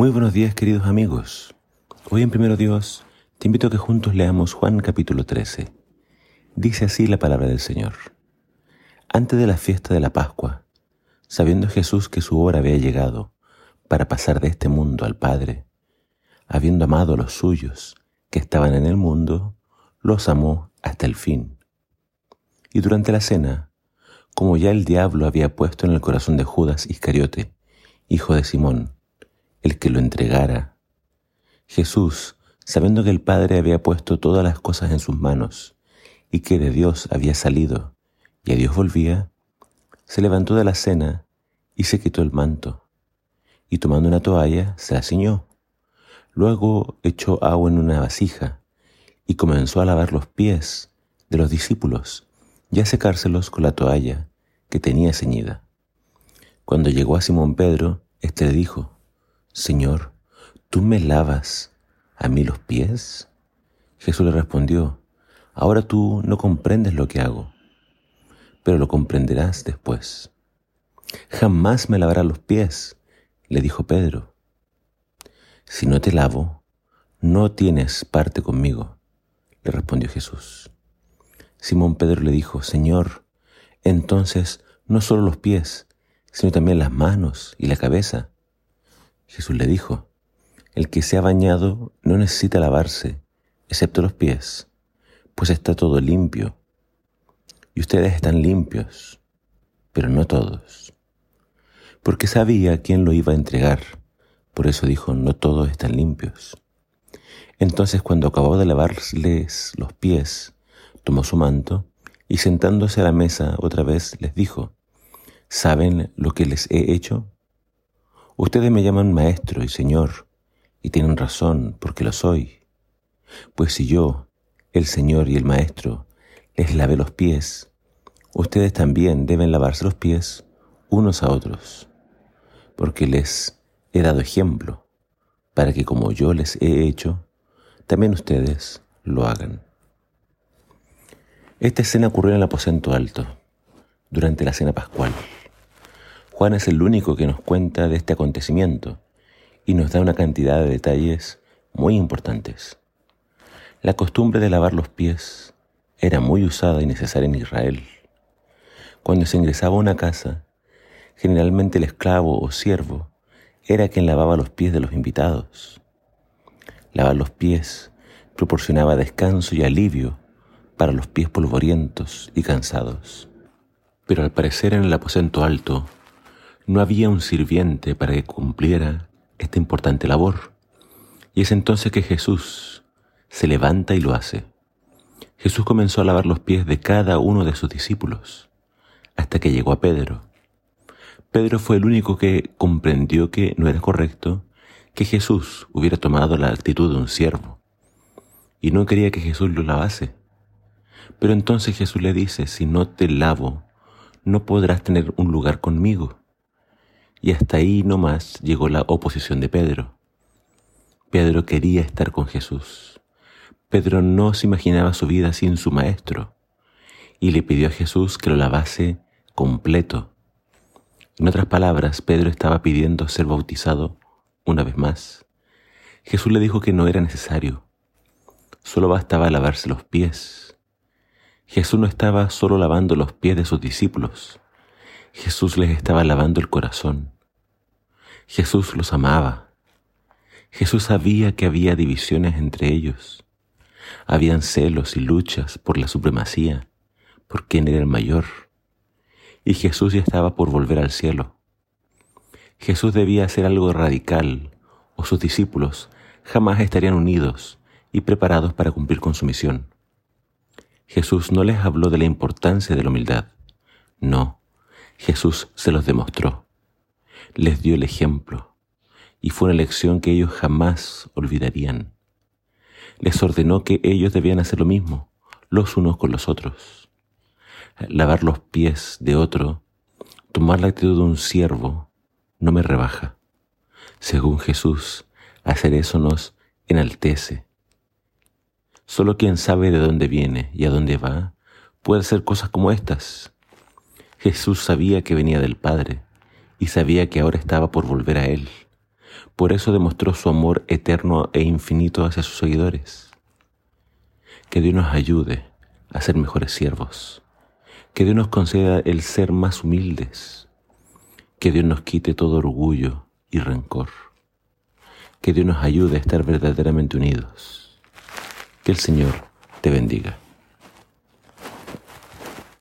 Muy buenos días queridos amigos. Hoy en Primero Dios te invito a que juntos leamos Juan capítulo 13. Dice así la palabra del Señor. Antes de la fiesta de la Pascua, sabiendo Jesús que su hora había llegado para pasar de este mundo al Padre, habiendo amado a los suyos que estaban en el mundo, los amó hasta el fin. Y durante la cena, como ya el diablo había puesto en el corazón de Judas Iscariote, hijo de Simón, el que lo entregara, Jesús, sabiendo que el Padre había puesto todas las cosas en sus manos y que de Dios había salido y a Dios volvía, se levantó de la cena y se quitó el manto, y tomando una toalla se la ciñó. Luego echó agua en una vasija y comenzó a lavar los pies de los discípulos y a secárselos con la toalla que tenía ceñida. Cuando llegó a Simón Pedro, éste le dijo, Señor, ¿tú me lavas a mí los pies? Jesús le respondió, Ahora tú no comprendes lo que hago, pero lo comprenderás después. Jamás me lavarás los pies, le dijo Pedro. Si no te lavo, no tienes parte conmigo, le respondió Jesús. Simón Pedro le dijo, Señor, entonces no solo los pies, sino también las manos y la cabeza. Jesús le dijo, el que se ha bañado no necesita lavarse, excepto los pies, pues está todo limpio. Y ustedes están limpios, pero no todos. Porque sabía quién lo iba a entregar, por eso dijo, no todos están limpios. Entonces cuando acabó de lavarles los pies, tomó su manto y sentándose a la mesa otra vez les dijo, ¿saben lo que les he hecho? Ustedes me llaman maestro y señor, y tienen razón porque lo soy. Pues si yo, el señor y el maestro, les lavé los pies, ustedes también deben lavarse los pies unos a otros, porque les he dado ejemplo, para que como yo les he hecho, también ustedes lo hagan. Esta escena ocurrió en el aposento alto, durante la cena pascual. Juan es el único que nos cuenta de este acontecimiento y nos da una cantidad de detalles muy importantes. La costumbre de lavar los pies era muy usada y necesaria en Israel. Cuando se ingresaba a una casa, generalmente el esclavo o siervo era quien lavaba los pies de los invitados. Lavar los pies proporcionaba descanso y alivio para los pies polvorientos y cansados. Pero al parecer en el aposento alto no había un sirviente para que cumpliera esta importante labor. Y es entonces que Jesús se levanta y lo hace. Jesús comenzó a lavar los pies de cada uno de sus discípulos, hasta que llegó a Pedro. Pedro fue el único que comprendió que no era correcto que Jesús hubiera tomado la actitud de un siervo, y no quería que Jesús lo lavase. Pero entonces Jesús le dice, si no te lavo, no podrás tener un lugar conmigo. Y hasta ahí nomás llegó la oposición de Pedro. Pedro quería estar con Jesús. Pedro no se imaginaba su vida sin su maestro y le pidió a Jesús que lo lavase completo. En otras palabras, Pedro estaba pidiendo ser bautizado una vez más. Jesús le dijo que no era necesario, solo bastaba lavarse los pies. Jesús no estaba solo lavando los pies de sus discípulos, Jesús les estaba lavando el corazón. Jesús los amaba. Jesús sabía que había divisiones entre ellos. Habían celos y luchas por la supremacía, por quién era el mayor. Y Jesús ya estaba por volver al cielo. Jesús debía hacer algo radical, o sus discípulos jamás estarían unidos y preparados para cumplir con su misión. Jesús no les habló de la importancia de la humildad. No, Jesús se los demostró, les dio el ejemplo, y fue una lección que ellos jamás olvidarían. Les ordenó que ellos debían hacer lo mismo, los unos con los otros. Lavar los pies de otro, tomar la actitud de un siervo, no me rebaja. Según Jesús, hacer eso nos enaltece. Solo quien sabe de dónde viene y a dónde va puede hacer cosas como estas. Jesús sabía que venía del Padre y sabía que ahora estaba por volver a Él. por eso demostró su amor eterno e infinito hacia sus seguidores. Que Dios nos ayude a ser mejores siervos. Que Dios nos conceda el ser más humildes. Que Dios nos quite todo orgullo y rencor. Que Dios nos ayude a estar verdaderamente unidos. Que el Señor te bendiga.